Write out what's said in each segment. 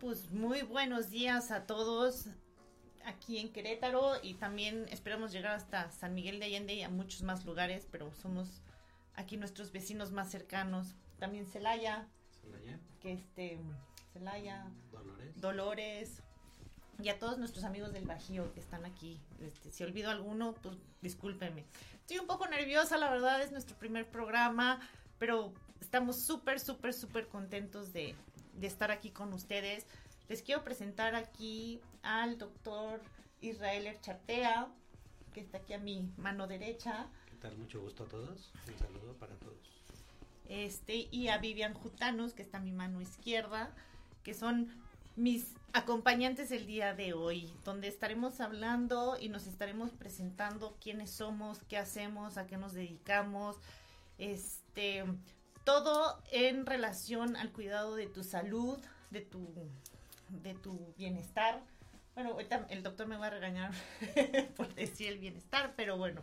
pues muy buenos días a todos aquí en Querétaro y también esperamos llegar hasta San Miguel de Allende y a muchos más lugares, pero somos aquí nuestros vecinos más cercanos. También Celaya, Celaya, que este Celaya, Dolores. Dolores y a todos nuestros amigos del Bajío que están aquí. Este, si olvido alguno, pues discúlpenme. Estoy un poco nerviosa, la verdad, es nuestro primer programa, pero estamos súper, súper, súper contentos de, de estar aquí con ustedes. Les quiero presentar aquí al doctor Israel Erchatea, que está aquí a mi mano derecha, ¿Qué tal? Mucho gusto a todos. Un saludo para todos. este, y a Vivian Jutanos, que está a mi mano izquierda, que son mis acompañantes el día de hoy, donde estaremos hablando y nos estaremos presentando quiénes somos, qué hacemos, a qué nos dedicamos, este, todo en relación al cuidado de tu salud, de tu, de tu bienestar. Bueno, ahorita el doctor me va a regañar por decir el bienestar, pero bueno.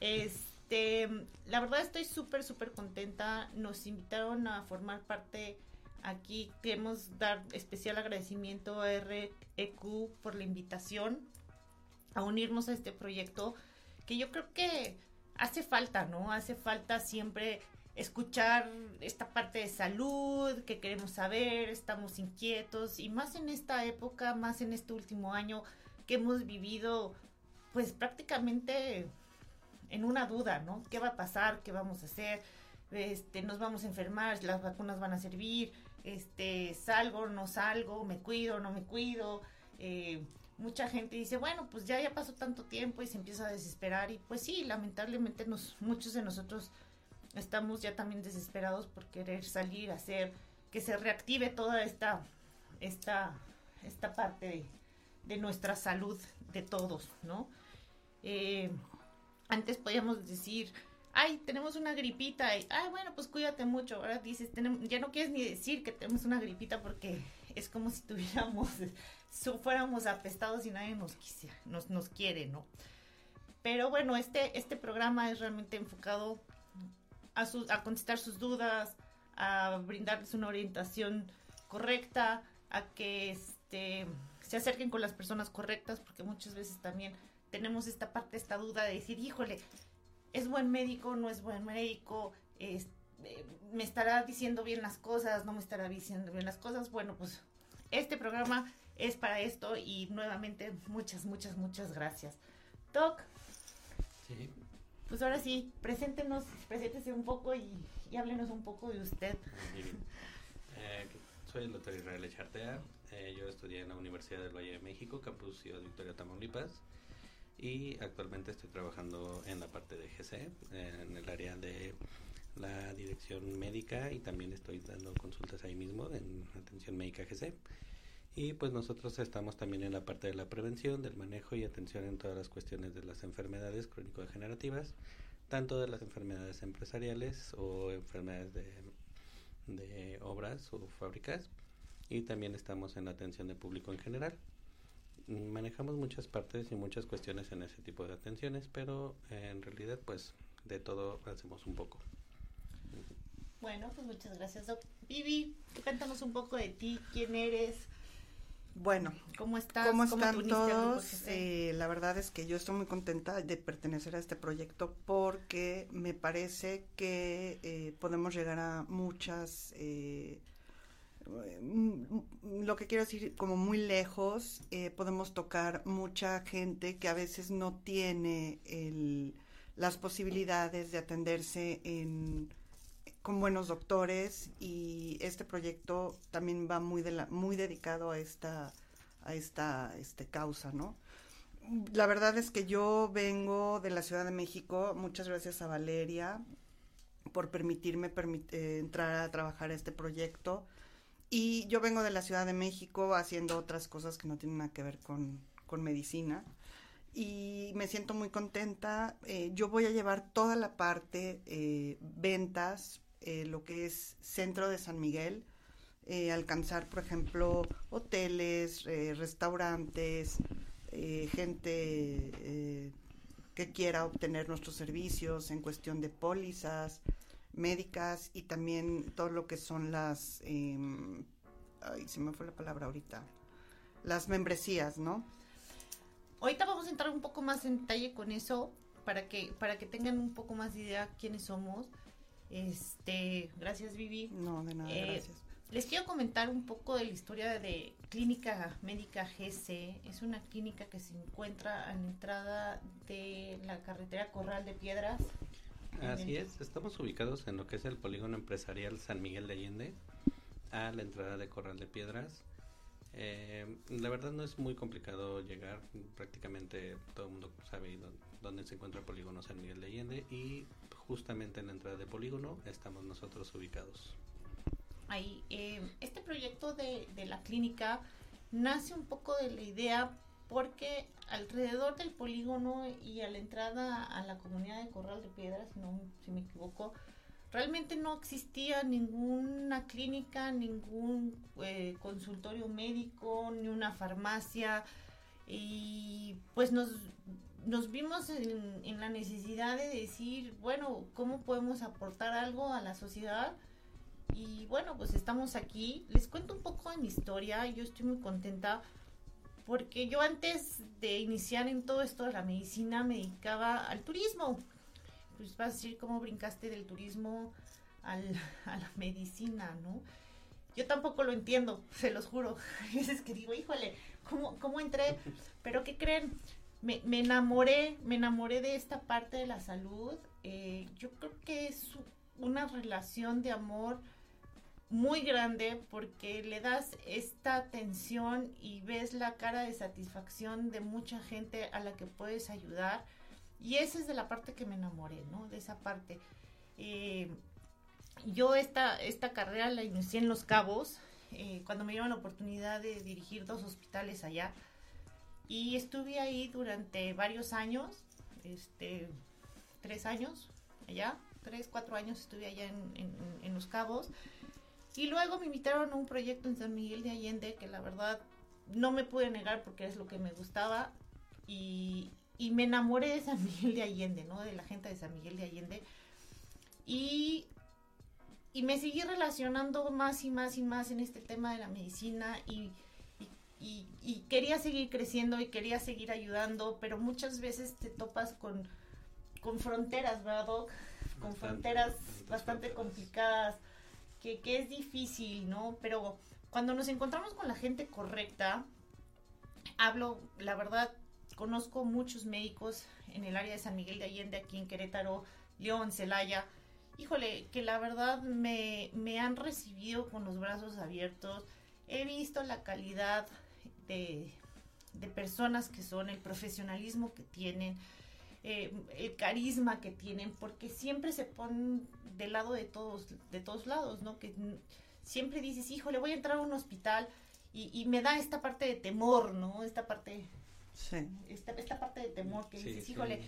Este, la verdad estoy súper, súper contenta. Nos invitaron a formar parte aquí. Queremos dar especial agradecimiento a REQ por la invitación a unirnos a este proyecto que yo creo que hace falta, ¿no? Hace falta siempre escuchar esta parte de salud que queremos saber, estamos inquietos y más en esta época, más en este último año que hemos vivido pues prácticamente en una duda, ¿no? ¿Qué va a pasar? ¿Qué vamos a hacer? Este, nos vamos a enfermar, las vacunas van a servir, este, salgo, no salgo, me cuido, no me cuido. Eh, mucha gente dice, bueno, pues ya, ya pasó tanto tiempo y se empieza a desesperar y pues sí, lamentablemente nos, muchos de nosotros estamos ya también desesperados por querer salir, hacer que se reactive toda esta, esta, esta parte de, nuestra salud de todos, ¿no? Eh, antes podíamos decir, ay, tenemos una gripita, y, ay, bueno, pues cuídate mucho. Ahora dices, tenemos, ya no quieres ni decir que tenemos una gripita porque es como si tuviéramos, si fuéramos apestados y nadie nos, quisiera, nos, nos quiere, ¿no? Pero bueno, este, este programa es realmente enfocado a, contestar sus dudas, a brindarles una orientación correcta, a que este, se acerquen con las personas correctas, porque muchas veces también tenemos esta parte, esta duda de decir, híjole, ¿es buen médico? ¿No es buen médico? Eh, ¿Me estará diciendo bien las cosas? ¿No me estará diciendo bien las cosas? Bueno, pues este programa es para esto y nuevamente muchas, muchas, muchas gracias. Doc, Sí. Pues ahora sí, preséntenos, preséntese un poco y, y háblenos un poco de usted. Eh, soy el doctor Israel Echartea. Eh, yo estudié en la Universidad del Valle de México, Campus Ciudad Victoria, Tamaulipas. Y actualmente estoy trabajando en la parte de GC, en el área de la dirección médica y también estoy dando consultas ahí mismo en atención médica GC. Y pues nosotros estamos también en la parte de la prevención, del manejo y atención en todas las cuestiones de las enfermedades crónico-degenerativas, tanto de las enfermedades empresariales o enfermedades de, de obras o fábricas. Y también estamos en la atención de público en general. Manejamos muchas partes y muchas cuestiones en ese tipo de atenciones, pero en realidad pues de todo hacemos un poco. Bueno, pues muchas gracias. Vivi, cuéntanos un poco de ti, quién eres, Bueno, cómo estás, ¿cómo te están todos? Eh, la verdad es que yo estoy muy contenta de pertenecer a este proyecto porque me parece que eh, podemos llegar a muchas, eh, lo que quiero decir, como muy lejos, eh, podemos tocar mucha gente que a veces no tiene el, las posibilidades de atenderse en, con buenos doctores y este proyecto también va muy de la, muy dedicado a esta a esta este causa, ¿no? La verdad es que yo vengo de la Ciudad de México, muchas gracias a Valeria por permitirme eh, entrar a trabajar este proyecto. Y yo vengo de la Ciudad de México haciendo otras cosas que no tienen nada que ver con, con medicina. Y me siento muy contenta. Eh, yo voy a llevar toda la parte eh, ventas, lo que es centro de San Miguel, alcanzar, por ejemplo, hoteles, restaurantes, gente que quiera obtener nuestros servicios en cuestión de pólizas médicas y también todo lo que son las, eh, ay, se me fue la palabra ahorita, las membresías, ¿no? Ahorita vamos a entrar un poco más en detalle con eso para que para que tengan un poco más de idea quiénes somos. Este, gracias Vivi. No, de nada, eh, gracias. Les quiero comentar un poco de la historia de Clínica Médica GC. Es una clínica que se encuentra a la entrada de la carretera Corral de Piedras. Así es, estamos ubicados en lo que es el polígono empresarial San Miguel de Allende, a la entrada de Corral de Piedras. Eh, la verdad no es muy complicado llegar, prácticamente todo el mundo sabe dónde, se encuentra polígono San Miguel de Allende y justamente en la entrada de polígono estamos nosotros ubicados ahí. Eh, este proyecto de, de, la clínica nace un poco de la idea porque alrededor del polígono y a la entrada a la comunidad de Corral de Piedras, si no si me equivoco, realmente no existía ninguna clínica, ningún eh, consultorio médico, ni una farmacia y pues nos, nos vimos en, en, la necesidad de decir, bueno, ¿cómo podemos aportar algo a la sociedad? Y bueno, pues estamos aquí. Les cuento un poco de mi historia. Yo estoy muy contenta porque yo antes de iniciar en todo esto de la medicina me dedicaba al turismo. Pues vas a decir cómo brincaste del turismo al, a la medicina, ¿no? Yo tampoco lo entiendo, se los juro. Hay veces que digo, híjole, ¿cómo, cómo entré? Pero ¿qué creen? Me, me, enamoré, me enamoré de esta parte de la salud. Eh, yo creo que es una relación de amor muy grande porque le das esta atención y ves la cara de satisfacción de mucha gente a la que puedes ayudar. Y esa es de la parte que me enamoré, ¿no? De esa parte. Eh, yo esta, esta carrera la inicié en Los Cabos, eh, cuando me dieron la oportunidad de dirigir dos hospitales allá. Y estuve ahí durante varios años, este, tres años allá, tres, cuatro años estuve allá en, en Los Cabos. Y luego me invitaron a un proyecto en San Miguel de Allende que la verdad no me pude negar porque es lo que me gustaba y, me enamoré de San Miguel de Allende, ¿no? De la gente de San Miguel de Allende. Y, y me seguí relacionando más y más y más en este tema de la medicina y, y, quería seguir creciendo y quería seguir ayudando, pero muchas veces te topas con, con fronteras, ¿verdad, Doc? Con fronteras bastante complicadas que, es difícil, ¿no? Pero cuando nos encontramos con la gente correcta, hablo, la verdad, conozco muchos médicos en el área de San Miguel de Allende, aquí en Querétaro, León, Celaya. Híjole, que la verdad me, me han recibido con los brazos abiertos. He visto la calidad de, de personas que son, el profesionalismo que tienen eh, el carisma que tienen, porque siempre se ponen del lado de todos, de todos lados, ¿no? Que siempre dices, hijo, le voy a entrar a un hospital y, me da esta parte de temor, ¿no? Esta parte, sí. esta, esta parte de temor que dices, híjole,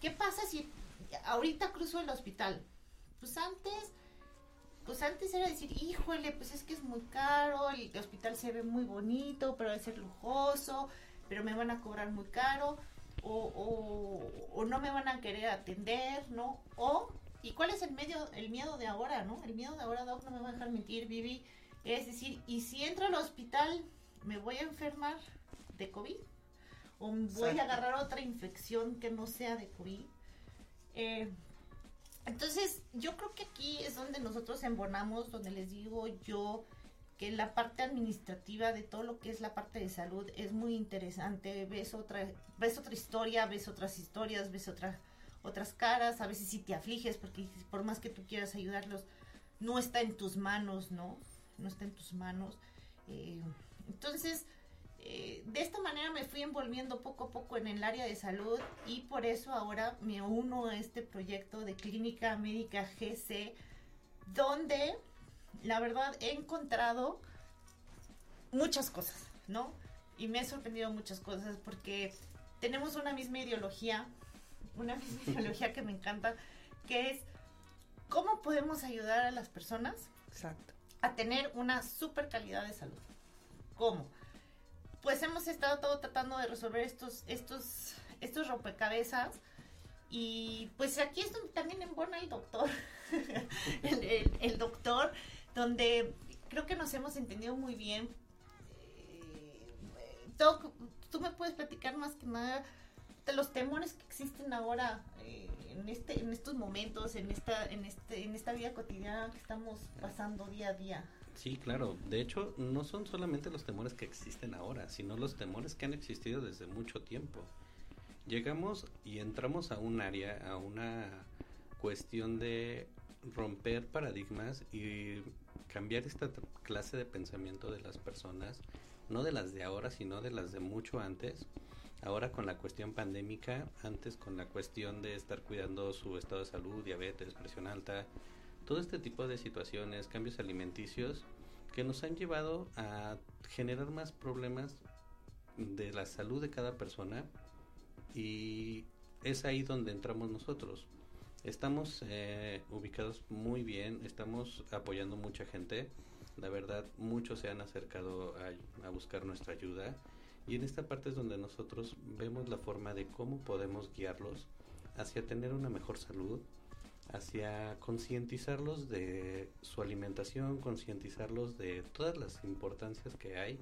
¿qué pasa si ahorita cruzo el hospital? Pues antes pues antes era decir, híjole, pues es que es muy caro, el hospital se ve muy bonito, pero debe ser lujoso, pero me van a cobrar muy caro o, no me van a querer atender, ¿no? O, ¿y cuál es el, medio, el miedo de ahora, ¿no? El miedo de ahora, Doc, no me va a dejar mentir, Vivi. Es decir, ¿y si entro al hospital, me voy a enfermar de COVID? ¿O voy a agarrar otra infección que no sea de COVID? Eh, entonces, yo creo que aquí es donde nosotros embonamos, donde les digo yo, que la parte administrativa de todo lo que es la parte de salud es muy interesante. Ves otra, ves otra historia, ves otras historias, ves otra, otras caras, a veces si te afliges porque por más que tú quieras ayudarlos, no está en tus manos, ¿no? No está en tus manos. Eh, entonces, eh, de esta manera me fui envolviendo poco a poco en el área de salud y por eso ahora me uno a este proyecto de Clínica Médica GC, donde la verdad he encontrado muchas cosas, ¿no? Y me he sorprendido muchas cosas porque tenemos una misma ideología, una misma ideología que me encanta, que es cómo podemos ayudar a las personas Exacto. a tener una super calidad de salud. ¿Cómo? Pues hemos estado todo tratando de resolver estos, estos, estos rompecabezas. Y pues aquí es donde también embona el doctor, el, doctor, donde creo que nos hemos entendido muy bien. Eh, Doc, tú me puedes platicar más que nada de los temores que existen ahora eh, en este en estos momentos en esta en este en esta vida cotidiana que estamos pasando día a día Sí, claro. De hecho, no son solamente los temores que existen ahora, sino los temores que han existido desde mucho tiempo. Llegamos y entramos a un área, a una cuestión de romper paradigmas y cambiar esta clase de pensamiento de las personas, no de las de ahora, sino de las de mucho antes. Ahora con la cuestión pandémica, antes con la cuestión de estar cuidando su estado de salud, diabetes, presión alta, todo este tipo de situaciones, cambios alimenticios que nos han llevado a generar más problemas de la salud de cada persona y es ahí donde entramos nosotros. Estamos eh, ubicados muy bien, estamos apoyando mucha gente, la verdad muchos se han acercado a, a buscar nuestra ayuda y en esta parte es donde nosotros vemos la forma de cómo podemos guiarlos hacia tener una mejor salud, hacia concientizarlos de su alimentación, concientizarlos de todas las importancias que hay,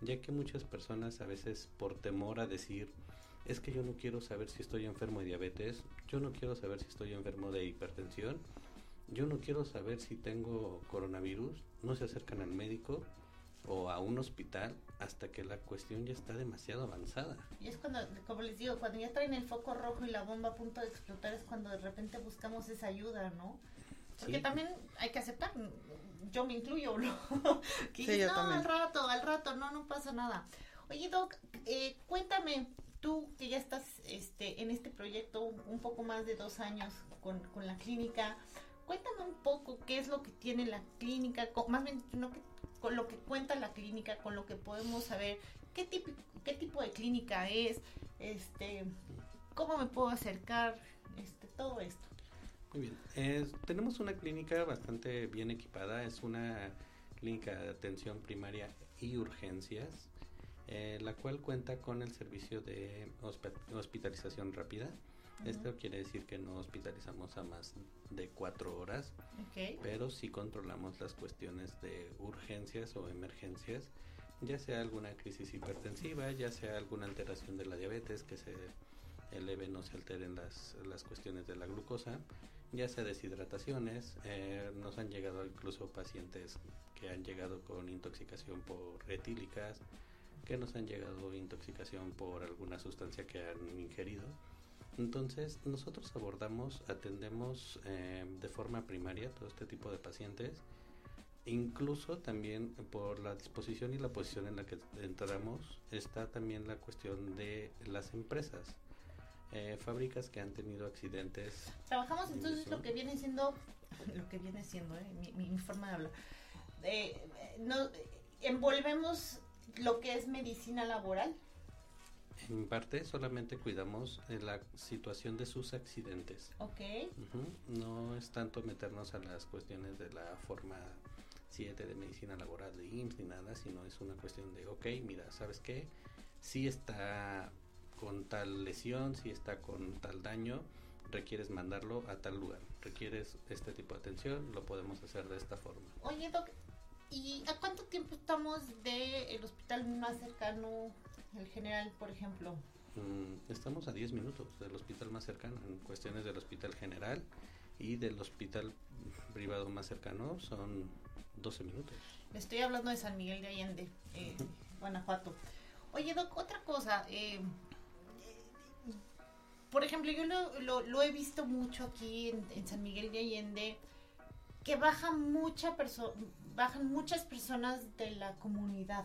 ya que muchas personas a veces por temor a decir, es que yo no quiero saber si estoy enfermo de diabetes, yo no quiero saber si estoy enfermo de hipertensión, yo no quiero saber si tengo coronavirus, no se acercan al médico o a un hospital hasta que la cuestión ya está demasiado avanzada. y es cuando como les digo cuando ya traen el foco rojo y la bomba a punto de explotar es cuando de repente buscamos esa ayuda no porque Sí. también hay que aceptar yo me incluyo ¿no? que Sí, yo no también. al rato al rato no no pasa nada oye doc eh, cuéntame tú que ya estás este en este proyecto un, poco más de dos años con, con la clínica cuéntame un poco qué es lo que tiene la clínica más bien no que- con lo que cuenta la clínica con lo que podemos saber qué tipo qué tipo de clínica es este cómo me puedo acercar este todo esto Muy bien. Es- tenemos una clínica bastante bien equipada. Es una clínica de atención primaria y urgencias, eh, la cual cuenta con el servicio de hosp- hospitalización rápida. Esto quiere decir que no hospitalizamos a más de cuatro horas, pero sí controlamos las cuestiones de urgencias o emergencias, ya sea alguna crisis hipertensiva, ya sea alguna alteración de la diabetes, que se eleven o se alteren las, las cuestiones de la glucosa, ya sea deshidrataciones, eh, nos han llegado incluso pacientes que han llegado con intoxicación por etílicas, que nos han llegado intoxicación por alguna sustancia que han ingerido. Entonces, nosotros abordamos, atendemos eh, de forma primaria todo este tipo de pacientes, incluso también por la disposición y la posición en la que entramos, está también la cuestión de las empresas, eh, fábricas que han tenido accidentes. Trabajamos entonces lo que viene siendo, lo que viene siendo, eh, mi, forma de hablar. No, eh, envolvemos lo que es medicina laboral. En parte solamente cuidamos eh, la situación de sus accidentes. Ok. No es tanto meternos a las cuestiones de la forma 7 de medicina laboral de IMSS ni nada, sino es una cuestión de, ok, mira, ¿sabes qué? Si está con tal lesión, si está con tal daño, requieres mandarlo a tal lugar, requieres este tipo de atención, lo podemos hacer de esta forma. Oye, Doc, ¿y a cuánto tiempo estamos del hospital más cercano, el general, por ejemplo? Mm, Estamos a 10 minutos del hospital más cercano, en cuestiones del hospital general y del hospital privado más cercano son 12 minutos. Estoy hablando de San Miguel de Allende, eh, Guanajuato. Oye, Doc, otra cosa. eh, por ejemplo, yo lo, lo, he visto mucho aquí en, San Miguel de Allende, que bajan, mucha bajan muchas personas de la comunidad,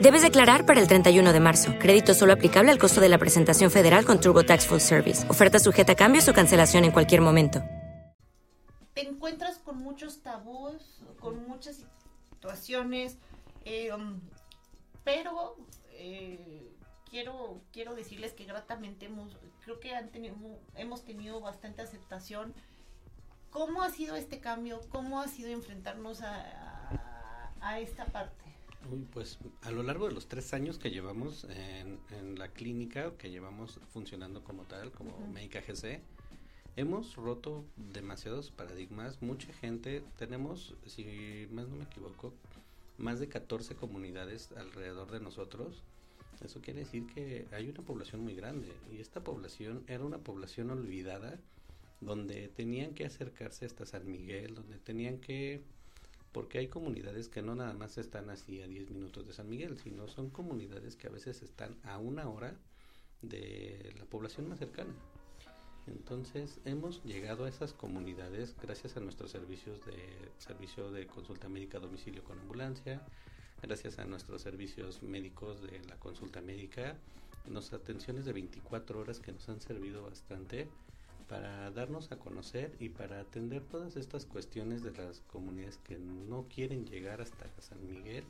Debes declarar para el 31 de marzo. Crédito solo aplicable al costo de la presentación federal con TurboTax Full Service. Oferta sujeta a cambios o cancelación en cualquier momento. Te encuentras con muchos tabús, con muchas situaciones, eh, um, pero eh, quiero, quiero decirles que gratamente hemos, creo que han tenido, hemos tenido bastante aceptación. ¿Cómo ha sido este cambio? ¿Cómo ha sido enfrentarnos a, esta parte? Pues a lo largo de los tres años que llevamos en, la clínica, que llevamos funcionando como tal, como Médica GC, hemos roto demasiados paradigmas. Mucha gente, tenemos, si más no me equivoco, más de 14 comunidades alrededor de nosotros. Eso quiere decir que hay una población muy grande y esta población era una población olvidada donde tenían que acercarse hasta San Miguel, donde tenían que porque hay comunidades que no nada más están así a 10 minutos de San Miguel, sino son comunidades que a veces están a una hora de la población más cercana. Entonces hemos llegado a esas comunidades gracias a nuestros servicios de servicio de consulta médica a domicilio con ambulancia, gracias a nuestros servicios médicos de la consulta médica, nuestras atenciones de 24 horas que nos han servido bastante para darnos a conocer y para atender todas estas cuestiones de las comunidades que no quieren llegar hasta San Miguel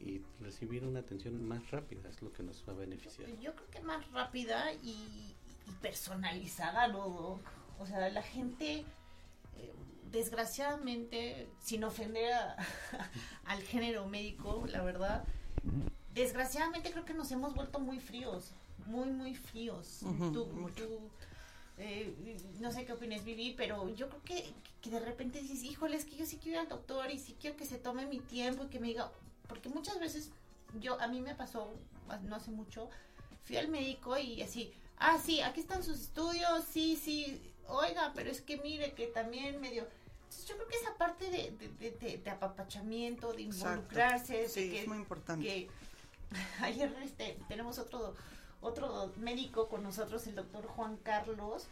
y recibir una atención más rápida es lo que nos va a beneficiar. Yo creo que más rápida y, personalizada, ¿no, O sea, la gente, eh, desgraciadamente, sin ofender al género médico, la verdad, desgraciadamente creo que nos hemos vuelto muy fríos, muy, muy fríos. Eh, no sé qué opinas, Vivi, pero yo creo que, que de repente dices, híjole, es que yo sí quiero ir al doctor y sí quiero que se tome mi tiempo y que me diga, porque muchas veces yo, a mí me pasó, no hace mucho, fui al médico y así, ah, sí, aquí están sus estudios, sí, sí, oiga, pero es que mire que también medio... yo creo que esa parte de, de, apapachamiento, de involucrarse, sí, es muy importante. Que ayer este, tenemos otro otro médico con nosotros, el doctor Juan Carlos,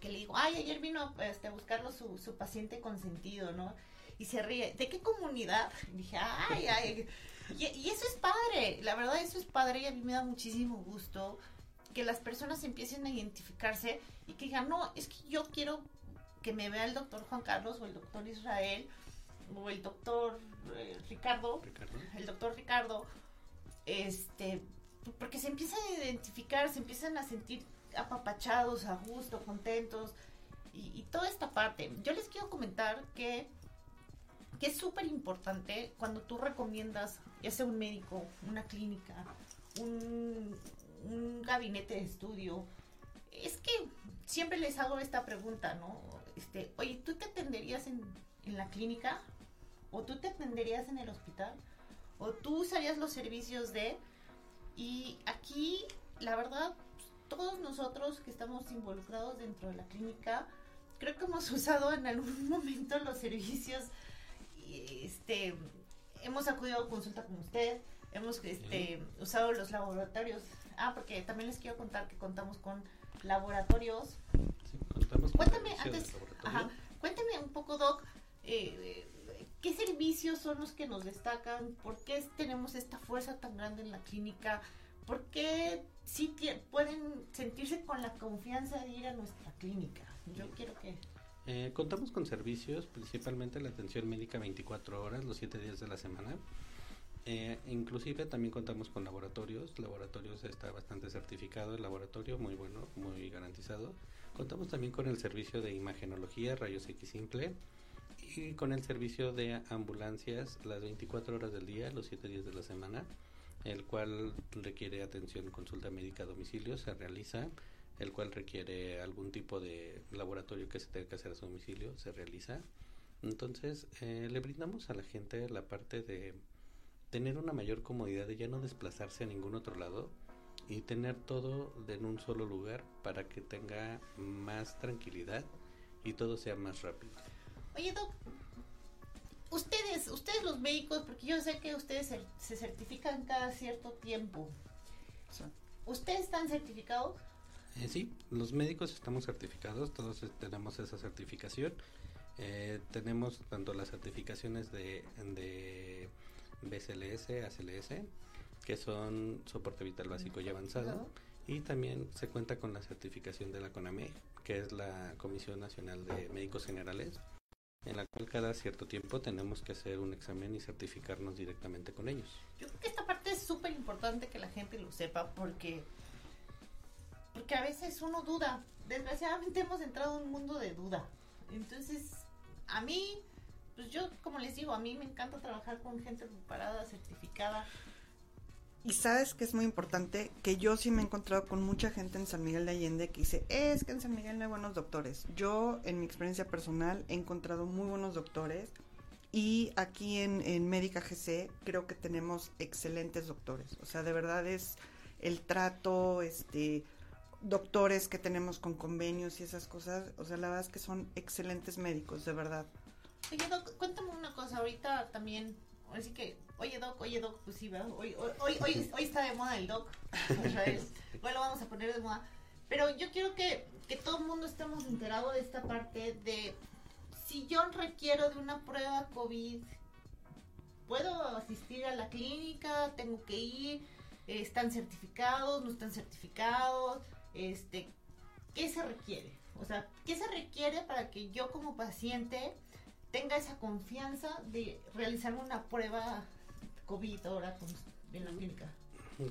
que le digo, ay, ayer vino este, a buscarlo su, su paciente consentido, ¿no? Y se ríe, ¿de qué comunidad? Y dije, ay, ay. Y, eso es padre, la verdad eso es padre y a mí me da muchísimo gusto que las personas empiecen a identificarse y que digan, no, es que yo quiero que me vea el doctor Juan Carlos o el doctor Israel o el doctor eh, Ricardo, el doctor Ricardo, este, porque se empiezan a identificar, se empiezan a sentir apapachados, a gusto, contentos y, toda esta parte. Yo les quiero comentar que, que es súper importante cuando tú recomiendas, ya sea un médico, una clínica, un, un gabinete de estudio, es que siempre les hago esta pregunta, ¿no? Este, oye, ¿tú te atenderías en, en la clínica? ¿O tú te atenderías en el hospital? ¿O tú usarías los servicios de y aquí, la verdad, todos nosotros que estamos involucrados dentro de la clínica, creo que hemos usado en algún momento los servicios, este, hemos acudido a consulta con usted, hemos este, usado los laboratorios. Ah, porque también les quiero contar que contamos con laboratorios. Sí, contamos con cuéntame antes, ajá, cuéntame un poco, Doc, eh, ¿Qué servicios son los que nos destacan? ¿Por qué tenemos esta fuerza tan grande en la clínica? ¿Por qué sí pueden sentirse con la confianza de ir a nuestra clínica? Yo quiero que... Eh, contamos con servicios, principalmente la atención médica 24 horas, los 7 días de la semana. Eh, inclusive también contamos con laboratorios. Laboratorios está bastante certificado el laboratorio, muy bueno, muy garantizado. Contamos también con el servicio de imagenología, rayos X simple y con el servicio de ambulancias las 24 horas del día, los 7 días de la semana, el cual requiere atención, consulta médica a domicilio, se realiza. el cual requiere algún tipo de laboratorio que se tenga que hacer a su domicilio, se realiza. Entonces, eh, le brindamos a la gente la parte de tener una mayor comodidad de ya no desplazarse a ningún otro lado y tener todo en un solo lugar para que tenga más tranquilidad y todo sea más rápido. Oye, Doc, ustedes, ustedes los médicos, porque yo sé que ustedes se, certifican cada cierto tiempo. ¿Ustedes están certificados? Eh, sí, los médicos estamos certificados, todos tenemos esa certificación. Eh, tenemos tanto las certificaciones de, de BCLS, ACLS, que son soporte vital básico y avanzado. Y también se cuenta con la certificación de la CONAME, que es la Comisión Nacional de Médicos Generales, en la cual cada cierto tiempo tenemos que hacer un examen y certificarnos directamente con ellos. Yo creo que esta parte es súper importante que la gente lo sepa porque, porque a veces uno duda. Desgraciadamente hemos entrado en un mundo de duda. Entonces, a mí, pues yo, como les digo, a mí me encanta trabajar con gente preparada, certificada. Y sabes que es muy importante que yo sí me he encontrado con mucha gente en San Miguel de Allende que dice, es que en San Miguel no hay buenos doctores. Yo, en mi experiencia personal, he encontrado muy buenos doctores y aquí en, en Médica GC creo que tenemos excelentes doctores. O sea, de verdad es el trato, este, doctores que tenemos con convenios y esas cosas. O sea, la verdad es que son excelentes médicos, de verdad. Cuéntame una cosa. Ahorita también Así que, oye Doc, oye Doc, pues sí, ¿verdad? Hoy, hoy, hoy, hoy está de moda el Doc. Hoy lo vamos a poner de moda. Pero yo quiero que, que todo el mundo estemos enterados de esta parte de si yo requiero de una prueba COVID, ¿puedo asistir a la clínica? ¿Tengo que ir? ¿Están certificados? ¿No están certificados? Este, ¿Qué se requiere? O sea, ¿qué se requiere para que yo como paciente tenga esa confianza de realizar una prueba COVID ahora en la clínica.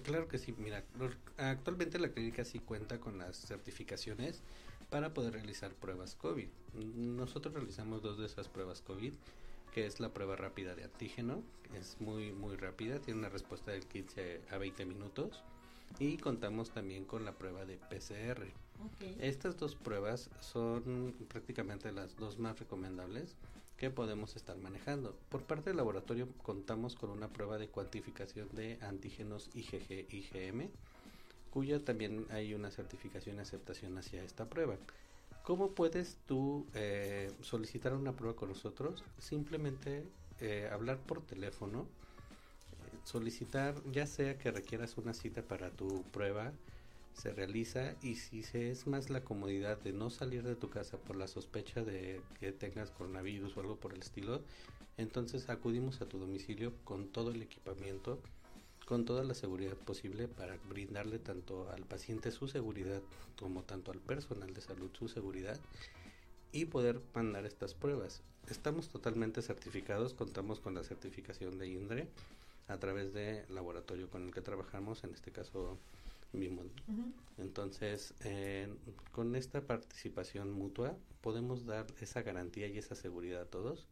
Claro que sí, mira, actualmente la clínica sí cuenta con las certificaciones para poder realizar pruebas COVID. Nosotros realizamos dos de esas pruebas COVID, que es la prueba rápida de antígeno, es muy muy rápida, tiene una respuesta del 15 a 20 minutos y contamos también con la prueba de PCR. Estas dos pruebas son prácticamente las dos más recomendables que podemos estar manejando. Por parte del laboratorio contamos con una prueba de cuantificación de antígenos IgG-IgM, cuya también hay una certificación y aceptación hacia esta prueba. ¿Cómo puedes tú eh, solicitar una prueba con nosotros? Simplemente eh, hablar por teléfono, eh, solicitar ya sea que requieras una cita para tu prueba, se realiza y si se es más la comodidad de no salir de tu casa por la sospecha de que tengas coronavirus o algo por el estilo, entonces acudimos a tu domicilio con todo el equipamiento, con toda la seguridad posible para brindarle tanto al paciente su seguridad como tanto al personal de salud su seguridad y poder mandar estas pruebas. Estamos totalmente certificados, contamos con la certificación de INDRE a través del laboratorio con el que trabajamos, en este caso mismo. Entonces, con esta participación mutua, podemos dar esa garantía y esa seguridad a todos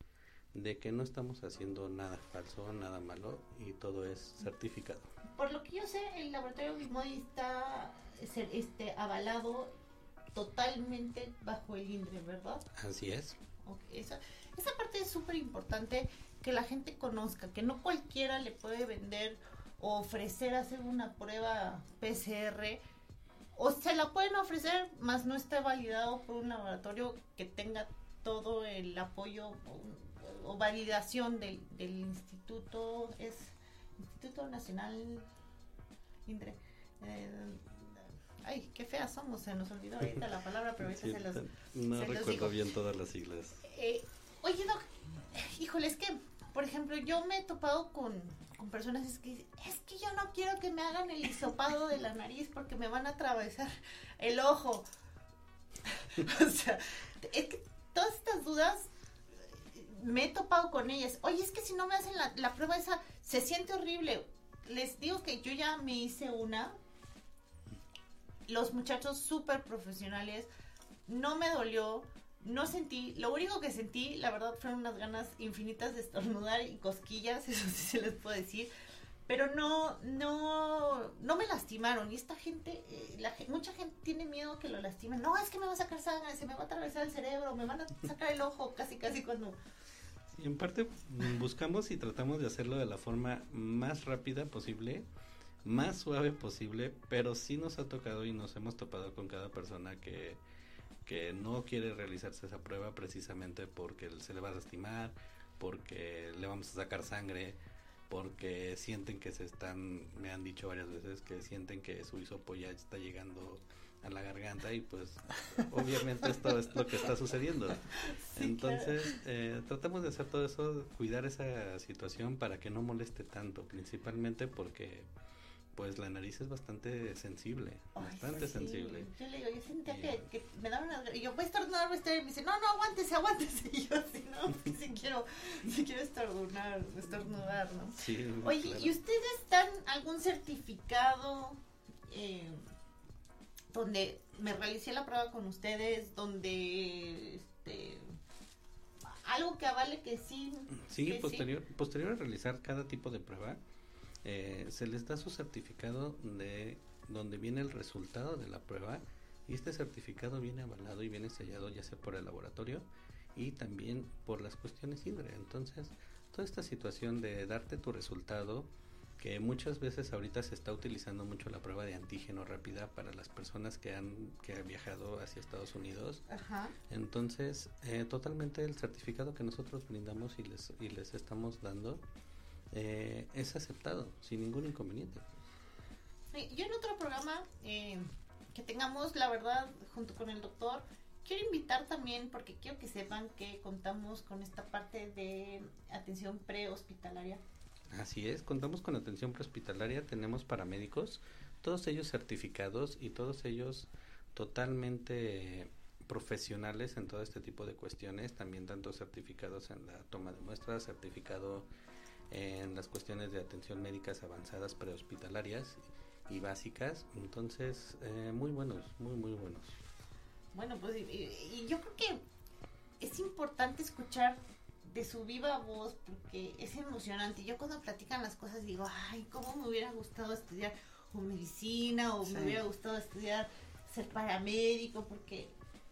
de que no estamos haciendo nada falso, nada malo y todo es certificado. Por lo que yo sé, el laboratorio Bimodi está este, avalado totalmente bajo el INDRE, ¿verdad? Así es. esa, esa parte es súper importante que la gente conozca, que no cualquiera le puede vender ofrecer hacer una prueba PCR o se la pueden ofrecer, más no esté validado por un laboratorio que tenga todo el apoyo o, validación del, instituto, es Instituto Nacional Indre. Eh, ay, qué feas somos, se nos olvidó ahorita la palabra, pero ahorita se los. No recuerdo bien todas las siglas. Eh, oye, Doc, híjole, es que, por ejemplo, yo me he topado con, con personas es que es que yo no quiero que me hagan el hisopado de la nariz porque me van a atravesar el ojo. o sea, es que todas estas dudas me he topado con ellas. Oye, es que si no me hacen la, la prueba esa, se siente horrible. Les digo que yo ya me hice una. Los muchachos súper profesionales. No me dolió no sentí, lo único que sentí, la verdad, fueron unas ganas infinitas de estornudar y cosquillas, eso sí se les puedo decir. pero no, no, no me lastimaron. Y esta gente, eh, la, mucha gente tiene miedo que lo lastimen. No, es que me va a sacar sangre, se me va a atravesar el cerebro, me van a sacar el ojo, casi, casi cuando... Sí, en parte buscamos y tratamos de hacerlo de la forma más rápida posible, más suave posible, pero sí nos ha tocado y nos hemos topado con cada persona que, que no quiere realizarse esa prueba precisamente porque se le va a lastimar, porque le vamos a sacar sangre, porque sienten que se están, me han dicho varias veces que sienten que su hisopo ya está llegando a la garganta y pues obviamente esto es lo que está sucediendo. Entonces eh, tratamos de hacer todo eso, cuidar esa situación para que no moleste tanto, principalmente porque pues la nariz es bastante sensible, bastante sensible. Yo le digo, yo sentía que, que, me daban. Y yo, voy a estornudar, voy a estornudar. Y me dice, no, no, aguántese, aguántese. Y yo, así, no, si quiero, si quiero estornudar, estornudar, ¿no? Sí, Oye, claro. ¿y ustedes dan algún certificado eh, donde me realicé la prueba con ustedes, donde, este... Algo que avale que sí. Sí, que posterior, posterior a realizar cada tipo de prueba, eh, se les da su certificado de donde viene el resultado de la prueba y este certificado viene avalado y viene sellado ya sea por el laboratorio y también por las cuestiones INDRE. Entonces, toda esta situación de darte tu resultado, que muchas veces ahorita se está utilizando mucho la prueba de antígeno rápida para las personas que han, que han viajado hacia Estados Unidos, Ajá. entonces, eh, totalmente el certificado que nosotros brindamos y les, y les estamos dando eh, es aceptado sin ningún inconveniente. Yo en otro programa eh, que tengamos, la verdad, junto con el doctor, quiero invitar también, porque quiero que sepan que contamos con esta parte de atención prehospitalaria. Así es, contamos con atención prehospitalaria, tenemos paramédicos, todos ellos certificados y todos ellos totalmente profesionales en todo este tipo de cuestiones, también tanto certificados en la toma de muestras, certificado en las cuestiones de atención médicas avanzadas prehospitalarias y básicas, entonces eh, muy buenos, muy muy buenos. Bueno, pues y, yo creo que es importante escuchar de su viva voz porque es emocionante. Yo cuando platican las cosas digo, ay, cómo me hubiera gustado estudiar o medicina o Sí. me hubiera gustado estudiar ser paramédico porque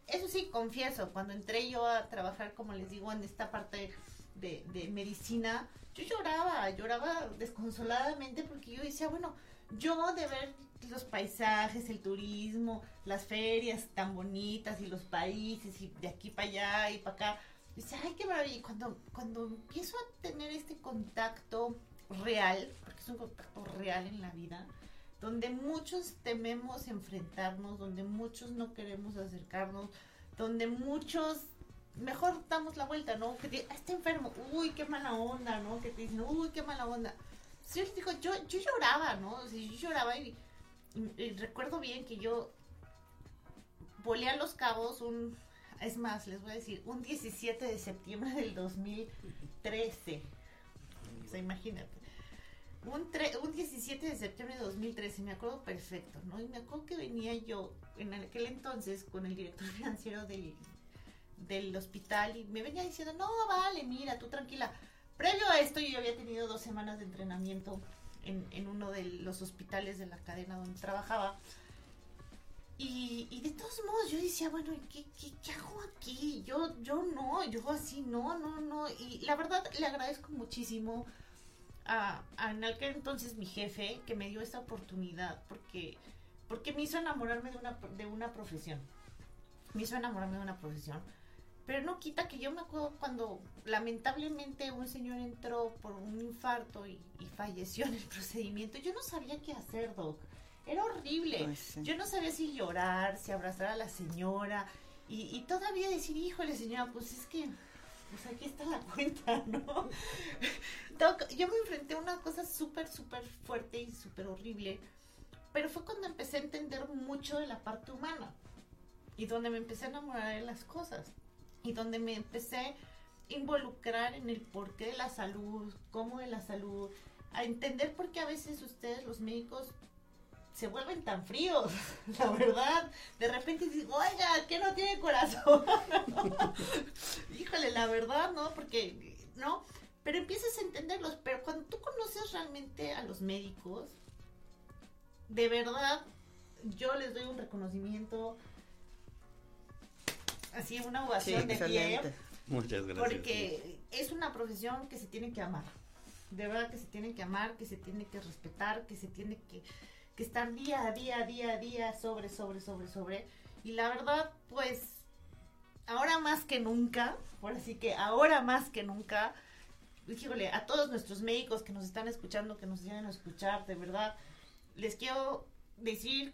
eso sí, confieso, cuando entré yo a trabajar, como les digo, en esta parte de, de medicina, yo lloraba, lloraba desconsoladamente porque yo decía, bueno, yo de ver los paisajes, el turismo, las ferias tan bonitas y los países y de aquí para allá y para acá, decía, ay, qué maravilla. Y cuando, cuando empiezo a tener este contacto real, porque es un contacto real en la vida, donde muchos tememos enfrentarnos, donde muchos no queremos acercarnos, donde muchos mejor damos la vuelta, ¿no? Que te, "Ah, está enfermo, uy, qué mala onda, ¿no? Que te dicen, uy, qué mala onda. Sí, digo, yo, yo lloraba, ¿no? O yo lloraba y recuerdo bien que yo volé a Los Cabos un, es más, les voy a decir, un 17 de septiembre del 2013. O sea, imagínate. Un, tre- un 17 de septiembre de 2013, me acuerdo perfecto, ¿no? Y me acuerdo que venía yo en aquel entonces con el director financiero del, del hospital y me venía diciendo, no, vale, mira, tú tranquila. Previo a esto yo había tenido dos semanas de entrenamiento en, uno de los hospitales de la cadena donde trabajaba. Y, de todos modos yo decía, bueno, ¿qué, qué, hago aquí? Yo, yo no, yo así no, no, no. Y la verdad le agradezco muchísimo a, a entonces mi jefe que me dio esta oportunidad porque, porque me hizo enamorarme de una, de una profesión. Me hizo enamorarme de una profesión. Pero no quita que yo me acuerdo cuando lamentablemente un señor entró por un infarto y, y falleció en el procedimiento. Yo no sabía qué hacer, Doc. Era horrible. Ay, sí. Yo no sabía si llorar, si abrazar a la señora y, y todavía decir, híjole señora, pues es que, pues aquí está la cuenta, ¿no? Doc, yo me enfrenté a una cosa súper, súper fuerte y súper horrible, pero fue cuando empecé a entender mucho de la parte humana y donde me empecé a enamorar de las cosas y donde me empecé a involucrar en el porqué de la salud, cómo de la salud, a entender por qué a veces ustedes los médicos se vuelven tan fríos, la verdad. De repente digo, oiga, que no tiene corazón. Híjole, la verdad, ¿no? Porque, ¿no? Pero empiezas a entenderlos. Pero cuando tú conoces realmente a los médicos, de verdad, yo les doy un reconocimiento, así una ovación de pie. Muchas gracias. Porque es una profesión que se tiene que amar. De verdad que se tiene que amar, que se tiene que respetar, que se tiene que, que estar día a día, día a día, sobre, sobre, sobre, sobre. Y la verdad, pues, ahora más que nunca, por así que ahora más que nunca, híjole, a todos nuestros médicos que nos están escuchando, que nos vienen a escuchar, de verdad, les quiero decir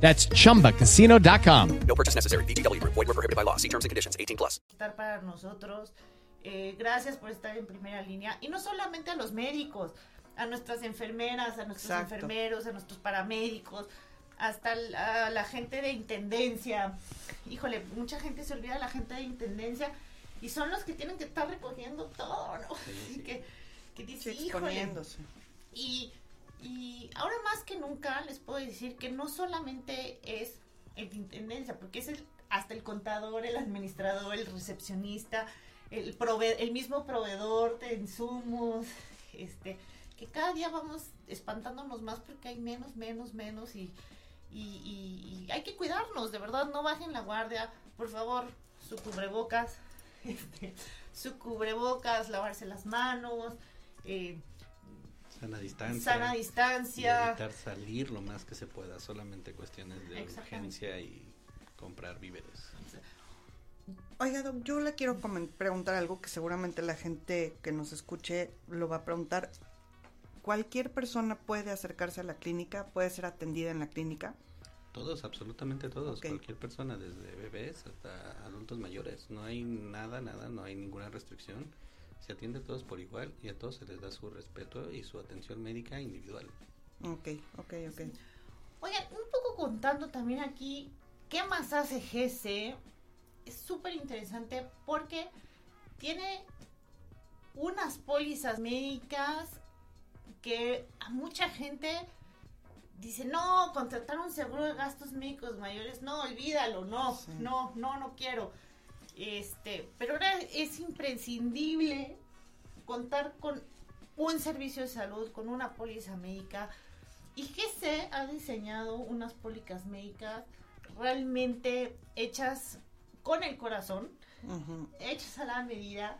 That's chumbacasino.com. No purchase necessary. Group. Void were prohibited by law. See terms and conditions. 18 plus. estar para nosotros. Eh, gracias por estar en primera línea. Y no solamente a los médicos, a nuestras enfermeras, a nuestros Exacto. enfermeros, a nuestros paramédicos, hasta la, a la gente de intendencia. Híjole, mucha gente se olvida de la gente de intendencia y son los que tienen que estar recogiendo todo, ¿no? Sí, sí. Que, que Sí, dice, híjole, exponiéndose. y, y ahora más que nunca les puedo decir que no solamente es el de intendencia, porque es el, hasta el contador, el administrador, el recepcionista, el, prove el mismo proveedor de insumos, este, que cada día vamos espantándonos más porque hay menos, menos, menos y, y, y- hay que cuidarnos, de verdad, no bajen la guardia, por favor, su cubrebocas, este, su cubrebocas, lavarse las manos, eh, Sana distancia. sana y distancia. evitar salir lo más que se pueda. Solamente cuestiones de urgencia y comprar víveres. Oiga, Doc, yo le quiero preguntar algo que seguramente la gente que nos escuche lo va a preguntar. ¿Cualquier persona puede acercarse a la clínica? ¿Puede ser atendida en la clínica? Todos, absolutamente todos. Cualquier persona, desde bebés hasta adultos mayores. No hay nada, nada, no hay ninguna restricción. Se atiende a todos por igual y a todos se les da su respeto y su atención médica individual. Ok, ok, ok. Oigan, un poco contando también aquí, ¿qué más hace GC? Es súper interesante porque tiene unas pólizas médicas que a mucha gente dice, no, contratar un seguro de gastos médicos mayores, no, olvídalo, no, Sí. no, no, no quiero. Este, pero ahora es imprescindible contar con un servicio de salud, con una póliza médica. Y GC ha diseñado unas pólizas médicas realmente hechas con el corazón, hechas a la medida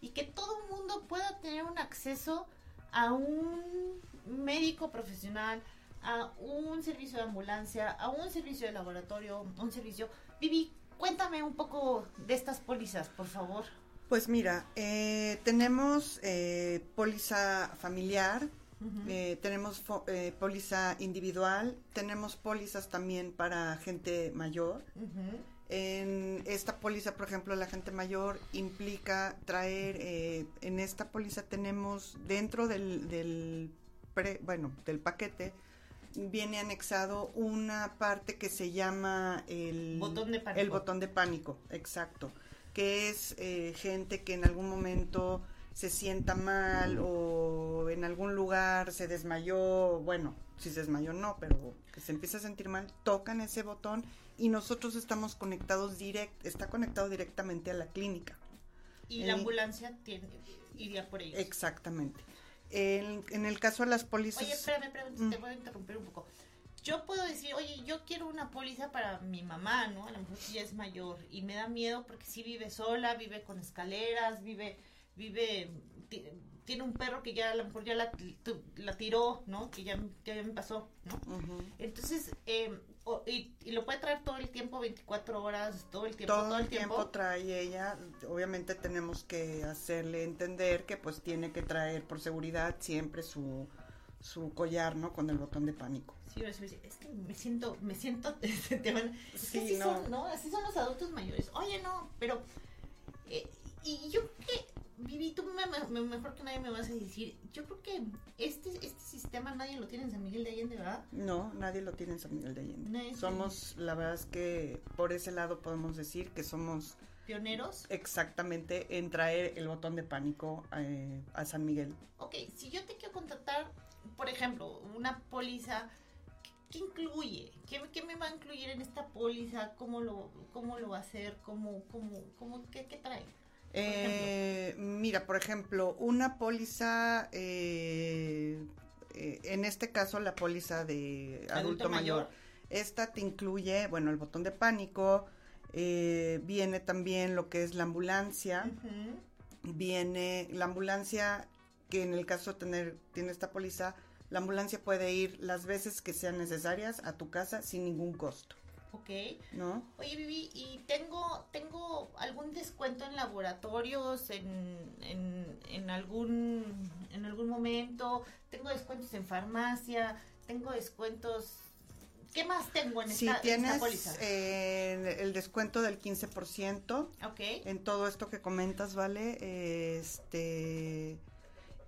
y que todo el mundo pueda tener un acceso a un médico profesional, a un servicio de ambulancia, a un servicio de laboratorio, un servicio. Vivi, cuéntame un poco de estas pólizas, por favor. Pues mira, eh, tenemos eh, póliza familiar, eh, tenemos eh, póliza individual, tenemos pólizas también para gente mayor. En esta póliza, por ejemplo, la gente mayor implica traer, eh, en esta póliza tenemos dentro del, del pre- bueno, del paquete, viene anexado una parte que se llama el Botón de pánico. El botón de pánico, exacto, que es eh, gente que en algún momento se sienta mal o en algún lugar se desmayó, bueno, si se desmayó no, pero que se empieza a sentir mal, tocan ese botón y nosotros estamos conectados direct, está conectado directamente a la clínica. Y Eh, la ambulancia tiene, iría por ellos. Exactamente. En, en el caso de las pólizas... Oye, espérame, espérame, Mm. te voy a interrumpir un poco. Yo puedo decir, oye, yo quiero una póliza para mi mamá, ¿no? A lo mejor sí es mayor y me da miedo porque sí vive sola, vive con escaleras, vive, vive, ti- tiene un perro que ya a lo mejor ya la, la tiró, ¿no? Que ya, ya me pasó, ¿no? Entonces, eh, o- y, y lo puede traer todo el tiempo, 24 horas, todo el tiempo, todo, el tiempo, trae ella, obviamente tenemos que hacerle entender que pues tiene que traer por seguridad siempre su, su collar, ¿no? Con el botón de pánico. Sí, es, es que me siento, me siento, te van- es que así no. son, ¿no? Así son los adultos mayores. Oye, no, pero, eh, y yo que, Vivi, tú me- me- mejor que nadie me vas a decir, yo creo que este, este sistema nadie lo tiene en San Miguel de Allende, ¿verdad? No, nadie lo tiene en San Miguel de Allende. Nadie tiene. somos, la verdad es que por ese lado podemos decir que somos Pioneros. exactamente en traer el botón de pánico eh, a San Miguel. Ok, si yo te quiero contratar, por ejemplo, una póliza, ¿qué, qué incluye? ¿Qué, qué me va a incluir en esta póliza? ¿Cómo lo, cómo lo va a hacer? ¿Cómo, cómo, cómo, qué, qué trae? Eh, mira, por ejemplo, una póliza, eh, eh, en este caso la póliza de adulto, Adulto mayor. mayor. Esta te incluye, bueno, el botón de pánico, eh, viene también lo que es la ambulancia, viene la ambulancia que en el caso de tener tiene esta póliza, la ambulancia puede ir las veces que sean necesarias a tu casa sin ningún costo, Ok. ¿no? Oye, Vivi, ¿y tengo, tengo algún descuento en laboratorios en, en, en algún, en algún momento? ¿Tengo descuentos en farmacia? ¿Tengo descuentos? ¿Qué más tengo en Si esta, esta tienes póliza? eh, el descuento del 15%, ok. en todo esto que comentas, ¿vale? Este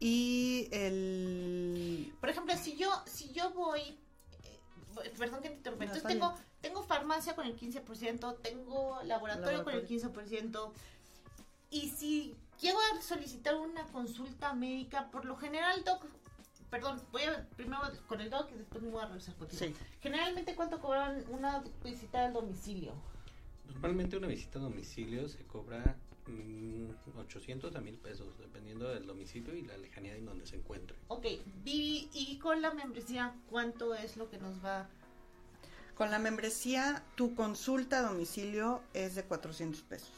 y el Por ejemplo, si yo, si yo voy, eh, perdón que te interrumpa, No, entonces tengo, bien. Tengo farmacia con el 15%, tengo laboratorio, con el 15%, y si quiero solicitar una consulta médica, por lo general, doc, perdón, voy a primero con el doc y después me voy a regresar contigo. Sí. Generalmente, ¿cuánto cobran una visita al domicilio? Normalmente una visita a domicilio se cobra mm, 800 a 1000 pesos, dependiendo del domicilio y la lejanía en donde se encuentre. Ok, Vivi, y con la membresía, ¿cuánto es lo que nos va con la membresía tu consulta a domicilio es de 400 pesos.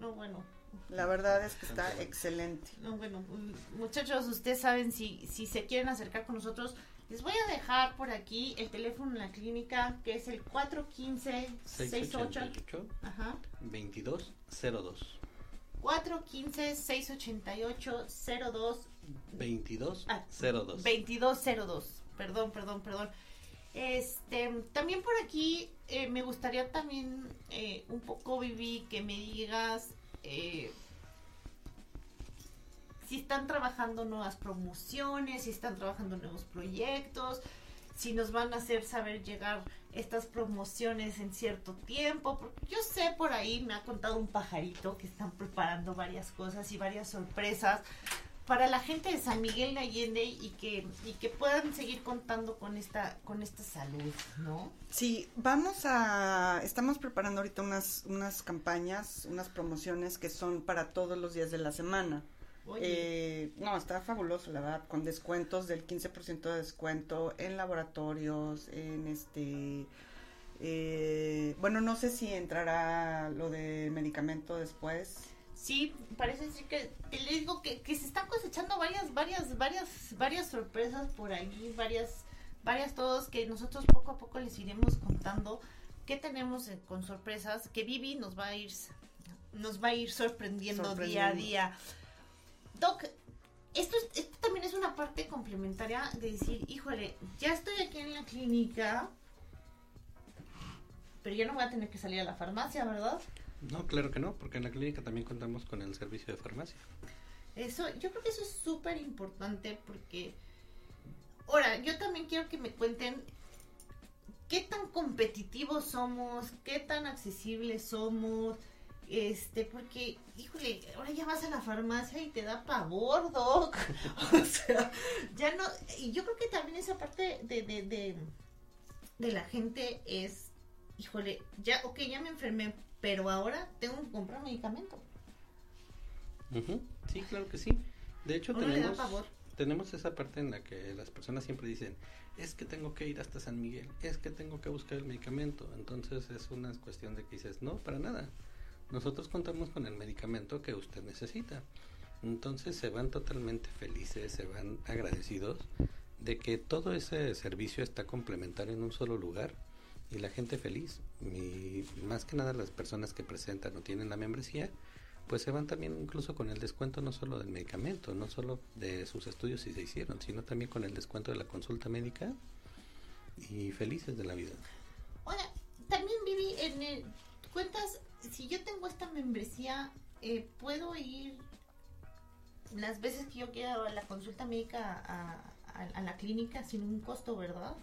No, bueno, La verdad es que está excelente. No, bueno, mm, muchachos, ustedes saben si, si se quieren acercar con nosotros. Les voy a dejar por aquí el teléfono en la clínica, que es el 415-68. 688 Ajá. 2202 415-688-02. 2202 Ah, 2202. Perdón, perdón, perdón. Este, también por aquí eh, me gustaría también eh, un poco, Vivi, que me digas eh, si están trabajando nuevas promociones, si están trabajando nuevos proyectos, si nos van a hacer saber llegar estas promociones en cierto tiempo. Porque yo sé por ahí, me ha contado un pajarito que están preparando varias cosas y varias sorpresas para la gente de San Miguel de Allende y que, y que puedan seguir contando con esta, con esta salud, ¿no? Sí, vamos a estamos preparando ahorita unas unas campañas, unas promociones que son para todos los días de la semana. Eh, no, está fabuloso, la verdad, con descuentos del 15% de descuento en laboratorios, en este... eh, bueno, no sé si entrará lo de medicamento después. Sí, parece ser que, que le digo que, que se están cosechando varias, varias, varias, varias sorpresas por ahí, varias, varias todos que nosotros poco a poco les iremos contando qué tenemos con sorpresas, que Vivi nos va a ir, nos va a ir sorprendiendo, día a día. Doc, esto, es- esto también es una parte complementaria de decir, híjole, ya estoy aquí en la clínica, pero ya no voy a tener que salir a la farmacia, ¿verdad? No, claro que no, porque en la clínica también contamos con el servicio de farmacia. Eso, yo creo que eso es súper importante porque, ahora, yo también quiero que me cuenten qué tan competitivos somos, qué tan accesibles somos, este, porque, híjole, ahora ya vas a la farmacia y te da pavor, doc. o sea, ya no, y yo creo que también esa parte de, de, de, de la gente es, híjole, ya, ok, ya me enfermé, pero ahora tengo que comprar medicamento. Sí, claro que sí. De hecho, tenemos, tenemos esa parte en la que las personas siempre dicen, es que tengo que ir hasta San Miguel, es que tengo que buscar el medicamento. Entonces es una cuestión de que dices, no, para nada. Nosotros contamos con el medicamento que usted necesita. Entonces se van totalmente felices, se van agradecidos de que todo ese servicio está complementario en un solo lugar y la gente feliz. Y más que nada las personas que presentan o tienen la membresía, pues se van también incluso con el descuento no solo del medicamento, no solo de sus estudios si se hicieron, sino también con el descuento de la consulta médica y felices de la vida. Oiga, también Vivi, en el- cuentas, si yo tengo esta membresía, eh, ¿puedo ir las veces que yo quiera a la consulta médica a la clínica sin un costo, ¿verdad?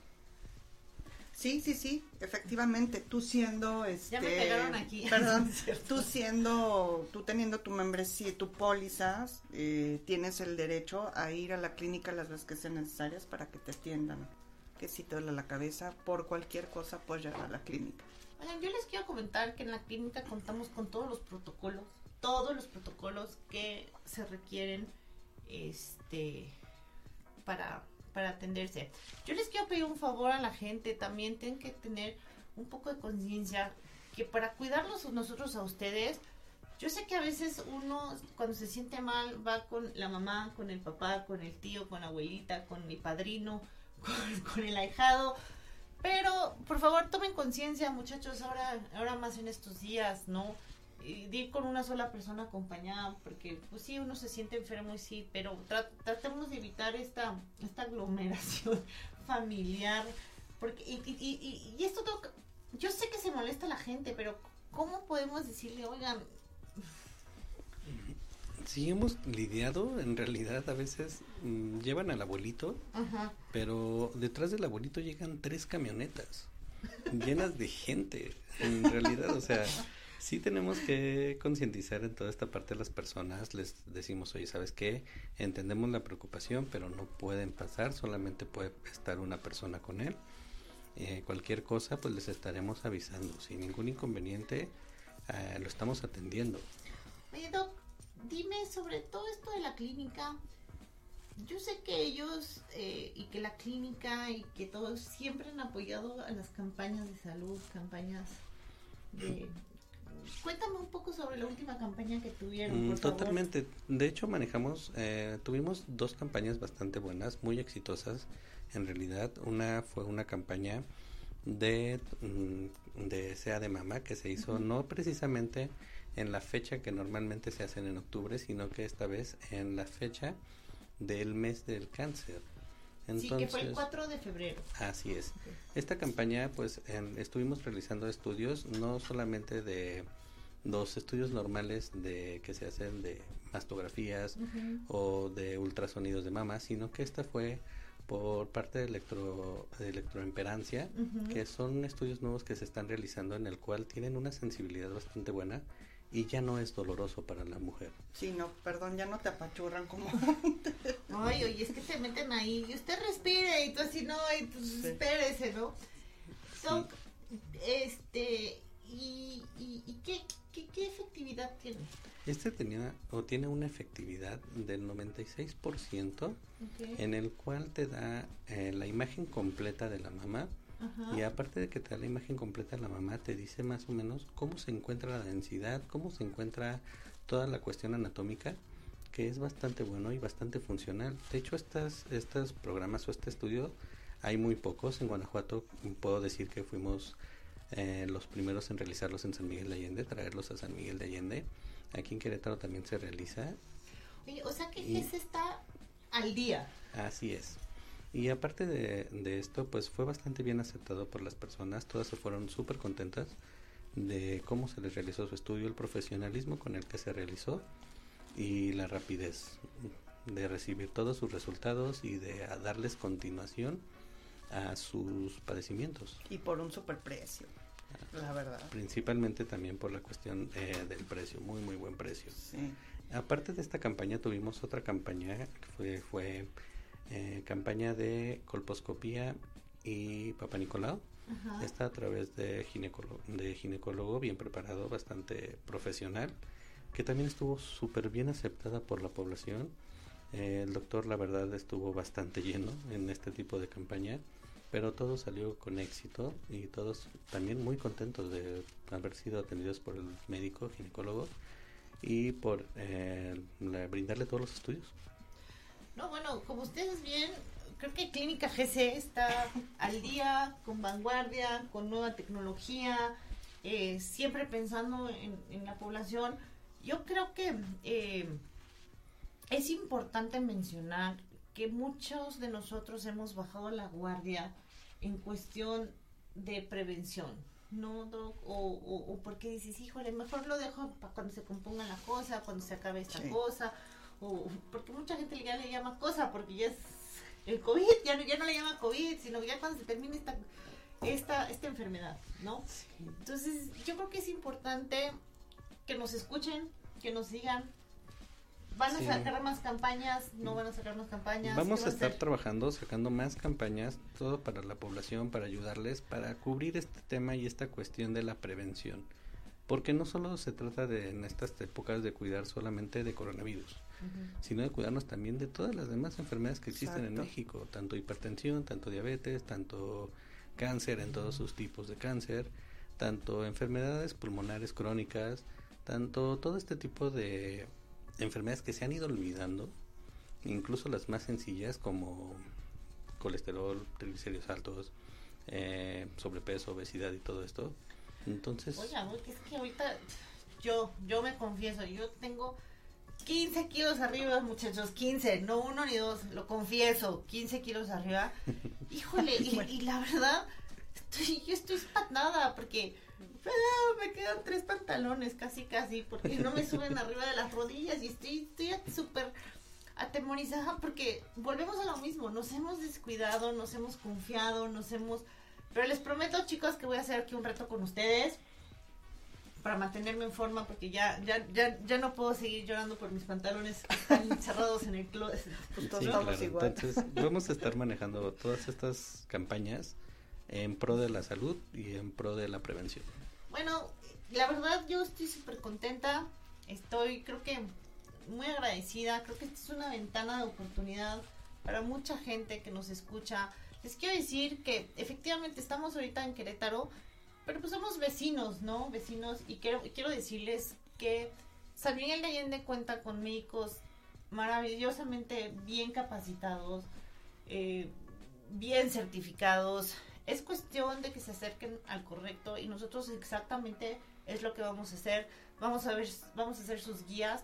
Sí, sí, sí, efectivamente, tú siendo, este, Ya me pegaron aquí. perdón, tú siendo, tú teniendo tu membresía tu póliza, eh, tienes el derecho a ir a la clínica las veces que sean necesarias para que te atiendan. Que si te duele la cabeza, por cualquier cosa puedes llegar a la clínica. Oigan, yo les quiero comentar que en la clínica contamos con todos los protocolos, todos los protocolos que se requieren este para, para atenderse. Yo les quiero pedir un favor a la gente, también tienen que tener un poco de conciencia que para cuidarlos nosotros a ustedes, yo sé que a veces uno cuando se siente mal va con la mamá, con el papá, con el tío, con la abuelita, con el padrino, con, con el ahijado, pero, por favor, tomen conciencia, muchachos, ahora, ahora más en estos días, ¿no? Ir con una sola persona acompañada, porque, pues sí, uno se siente enfermo y sí, pero tra- tratemos de evitar esta, esta aglomeración familiar, porque, y, y, y, y esto tengo que- yo sé que se molesta a la gente, pero ¿cómo podemos decirle, oigan, Sí, hemos lidiado, en realidad a veces mm, llevan al abuelito, ajá, pero detrás del abuelito llegan tres camionetas llenas de gente, en realidad, o sea, sí tenemos que concientizar en toda esta parte de las personas, les decimos, oye, ¿sabes qué? Entendemos la preocupación, pero no pueden pasar, solamente puede estar una persona con él. Eh, cualquier cosa, pues les estaremos avisando, sin ningún inconveniente, eh, lo estamos atendiendo. Oye, Doc, dime sobre todo esto de la clínica. Yo sé que ellos eh, y que la clínica y que todos siempre han apoyado a las campañas de salud, campañas de... Cuéntame un poco sobre la última campaña que tuvieron, Mm, por favor. Totalmente. De hecho, manejamos, eh, tuvimos dos campañas bastante buenas, muy exitosas. En realidad, una fue una campaña de, mm, de SEA de Mama que se hizo no precisamente en la fecha que normalmente se hacen en octubre, sino que esta vez en la fecha del mes del cáncer. sí, que fue el 4 de febrero. Así es. Esta campaña, pues, en- estuvimos realizando estudios, no solamente de los estudios normales de que se hacen de mastografías o de ultrasonidos de mama, sino que esta fue por parte de, electro, de electroimperancia, que son estudios nuevos que se están realizando en el cual tienen una sensibilidad bastante buena y ya no es doloroso para la mujer. Sí, no, perdón, ya no te apachurran como... Ay, oye, es que te meten ahí y usted respire y tú así, no, y pues Sí. espérese, ¿no? Doc, este, ¿y, y, y qué, qué, qué efectividad tiene? Este tenía o tiene una efectividad del 96% Ok. en el cual te da eh, la imagen completa de la mamá Ajá. y aparte de que te da la imagen completa de la mamá te dice más o menos cómo se encuentra la densidad, cómo se encuentra toda la cuestión anatómica que es bastante bueno y bastante funcional. De hecho, estas, estos programas o este estudio hay muy pocos. En Guanajuato puedo decir que fuimos eh, los primeros en realizarlos en San Miguel de Allende, traerlos a San Miguel de Allende. Aquí en Querétaro también se realiza Oye, o sea que Y- ese está al día. Así es. Y aparte de, de esto, pues fue bastante bien aceptado por las personas. Todas se fueron súper contentas de cómo se les realizó su estudio, el profesionalismo con el que se realizó y la rapidez de recibir todos sus resultados y de a darles continuación a sus padecimientos. y por un superprecio, la verdad. Principalmente también por la cuestión eh, del precio, muy muy buen precio. Sí. Aparte de esta campaña, tuvimos otra campaña que fue, fue eh, campaña de colposcopía y Papa Nicolau. Ajá. Está a través de ginecólogo, de ginecólogo bien preparado, bastante profesional, que también estuvo súper bien aceptada por la población. Eh, el doctor, la verdad, estuvo bastante lleno en este tipo de campaña, pero todo salió con éxito y todos también muy contentos de haber sido atendidos por el médico ginecólogo y por eh, la- brindarle todos los estudios. No, bueno, como ustedes bien, creo que Clínica GC está al día, con vanguardia, con nueva tecnología, eh, siempre pensando en, la población. Yo creo que eh, es importante mencionar que muchos de nosotros hemos bajado la guardia en cuestión de prevención. ¿no, Doc? O, o, o porque dices, híjole, mejor lo dejo para cuando se componga la cosa, cuando se acabe esta Sí. cosa, o porque mucha gente ya le llama cosa, porque ya es el COVID, ya no, ya no le llama COVID, sino ya cuando se termine esta, esta, esta enfermedad, ¿no? Entonces, yo creo que es importante que nos escuchen, que nos sigan. ¿Van a Sí. sacar más campañas? ¿No van a sacar más campañas? Vamos ¿Qué a estar trabajando, sacando más campañas, todo para la población, para ayudarles, para cubrir este tema y esta cuestión de la prevención. Porque no solo se trata de en estas épocas de cuidar solamente de coronavirus, sino de cuidarnos también de todas las demás enfermedades que existen en. México, tanto hipertensión, tanto diabetes, tanto cáncer en todos sus tipos de cáncer, tanto enfermedades pulmonares crónicas, tanto todo este tipo de enfermedades que se han ido olvidando, incluso las más sencillas como colesterol, triglicéridos altos, eh, sobrepeso, obesidad y todo esto. Entonces, que es que ahorita yo, yo me confieso, yo tengo 15 kilos arriba, muchachos, 15, no uno ni dos, lo confieso, 15 kilos arriba. Híjole, y, y la verdad, estoy, yo estoy espantada porque ah, me quedan tres pantalones, casi, casi, porque no me suben arriba de las rodillas y estoy estoy súper atemorizada porque volvemos a lo mismo, nos hemos descuidado, nos hemos confiado, nos hemos... Pero les prometo, chicos, que voy a hacer aquí un reto con ustedes para mantenerme en forma porque ya ya ya, ya no puedo seguir llorando por mis pantalones que están encerrados en el closet. Pues todos Sí, estamos claro. igual. Entonces, vamos a estar manejando todas estas campañas en pro de la salud y en pro de la prevención. Bueno, la verdad yo estoy súper contenta, estoy creo que muy agradecida, creo que esta es una ventana de oportunidad para mucha gente que nos escucha. Les quiero decir que efectivamente estamos ahorita en Querétaro, pero pues somos vecinos, ¿no? Vecinos y quiero, quiero decirles que San Miguel de Allende cuenta con médicos maravillosamente bien capacitados, eh, bien certificados. Es cuestión de que se acerquen al correcto y nosotros exactamente es lo que vamos a hacer. Vamos a ver, vamos a hacer sus guías.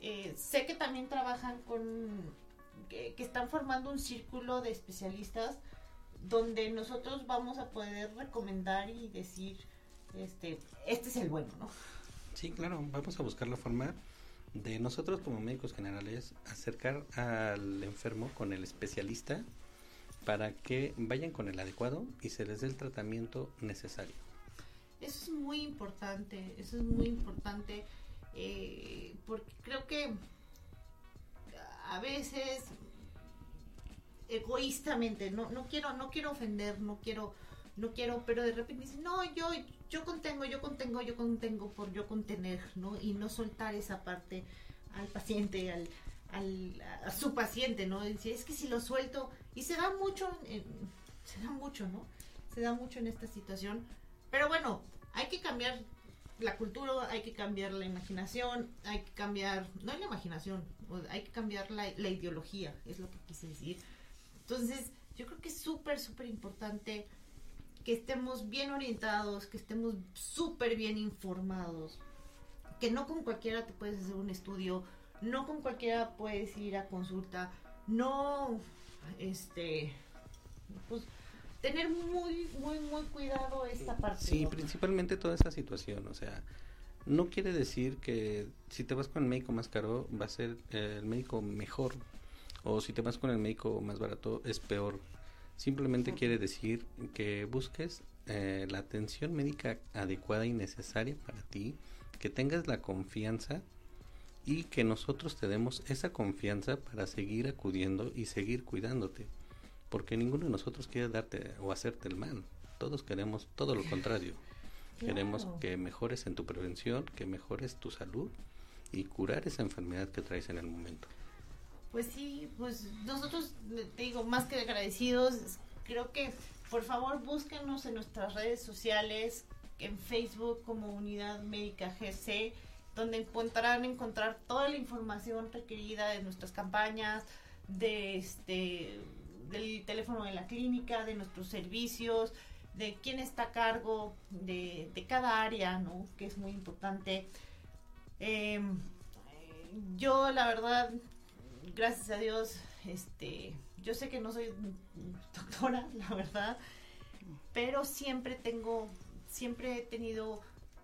Eh, sé que también trabajan con, que, están formando un círculo de especialistas donde nosotros vamos a poder recomendar y decir, este, este es el bueno, ¿no? Sí, claro, vamos a buscar la forma de nosotros como médicos generales acercar al enfermo con el especialista para que vayan con el adecuado y se les dé el tratamiento necesario. Eso es muy importante, eso es muy importante, eh, porque creo que a veces egoístamente, no, no quiero, no quiero ofender, no quiero, no quiero, pero de repente dicen, no, yo, yo contengo, yo contengo, yo contengo por yo contener, ¿no? Y no soltar esa parte al paciente, al, a su paciente, ¿no? Decir, es que si lo suelto, y se da mucho, se da mucho, ¿no? Se da mucho en esta situación, pero bueno, hay que cambiar la cultura, hay que cambiar la imaginación, hay que cambiar, no la imaginación, hay que cambiar la, la ideología, es lo que quise decir. Entonces, yo creo que es súper, súper importante que estemos bien orientados, que estemos súper bien informados, que no con cualquiera te puedes hacer un estudio, no con cualquiera puedes ir a consulta, no, este, pues, tener muy, muy, muy cuidado esta parte. Sí, ¿no? principalmente toda esa situación, o sea, no quiere decir que si te vas con el médico más caro va a ser eh, el médico mejor o si te vas con el médico más barato es peor. Simplemente quiere decir que busques eh, la atención médica adecuada y necesaria para ti, que tengas la confianza y que nosotros te demos esa confianza para seguir acudiendo y seguir cuidándote. Porque ninguno de nosotros quiere darte o hacerte el mal. Todos queremos todo lo contrario. Queremos que mejores en tu prevención, que mejores tu salud y curar esa enfermedad que traes en el momento. Pues sí, pues nosotros, te digo, más que agradecidos, creo que por favor búsquenos en nuestras redes sociales, en Facebook como Unidad Médica GC, donde podrán encontrar toda la información requerida de nuestras campañas, de este del teléfono de la clínica, de nuestros servicios, de quién está a cargo de, de cada área, ¿no? Que es muy importante. Em, yo, la verdad, gracias a Dios, este, yo sé que no soy doctora, la verdad, pero siempre tengo, siempre he tenido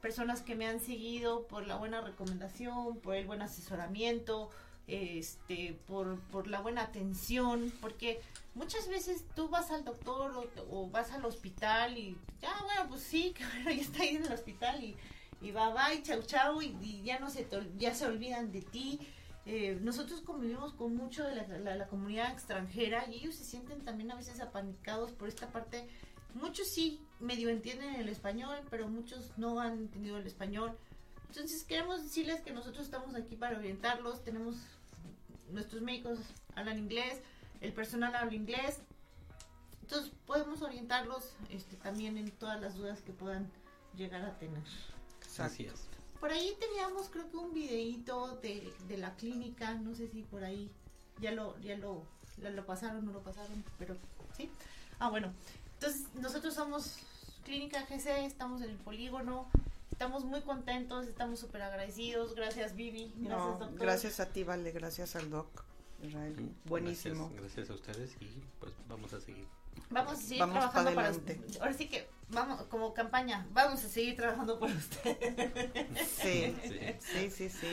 personas que me han seguido por la buena recomendación, por el buen asesoramiento, este, por, por la buena atención, porque muchas veces tú vas al doctor o, vas al hospital y ya, bueno, pues sí, que bueno, ya está ahí en el hospital y, y va, y chau, chau, y, y ya no se, te ya se olvidan de ti. Eh, nosotros convivimos con mucho de la comunidad extranjera y ellos se sienten también a veces apanicados por esta parte. Muchos sí medio entienden el español, pero muchos no han entendido el español. Entonces queremos decirles que nosotros estamos aquí para orientarlos. Tenemos nuestros médicos hablan inglés, el personal habla inglés. Entonces podemos orientarlos este, también en todas las dudas que puedan llegar a tener. Así es. Por ahí teníamos creo que un videíto de, de la clínica, no sé si por ahí ya lo, ya lo, ya lo pasaron, no lo pasaron, pero sí. Ah, bueno. Entonces, nosotros somos Clínica GC, estamos en el polígono, estamos muy contentos, estamos súper agradecidos. Gracias, Vivi. Gracias, No, doctor. gracias a ti, Vale, gracias al doc. Israel, buenísimo. Gracias, gracias a ustedes y pues vamos a seguir. Vamos a seguir Vamos trabajando pa' para adelante. ustedes. Ahora sí que, vamos, como campaña, vamos a seguir trabajando por ustedes. Sí, Sí. sí, sí, sí.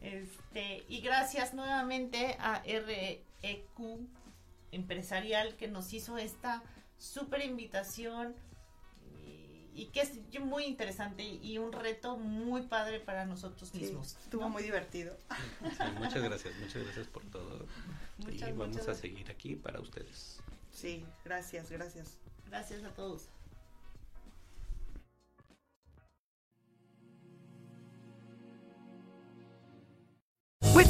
Este, y gracias nuevamente a REQ Empresarial que nos hizo esta súper invitación y, y que es muy interesante y un reto muy padre para nosotros Sí, mismos. estuvo ¿no? muy divertido. Sí, muchas gracias, muchas gracias por todo. Muchas, y vamos muchas a seguir aquí para ustedes. Sí, gracias, gracias. Gracias a todos.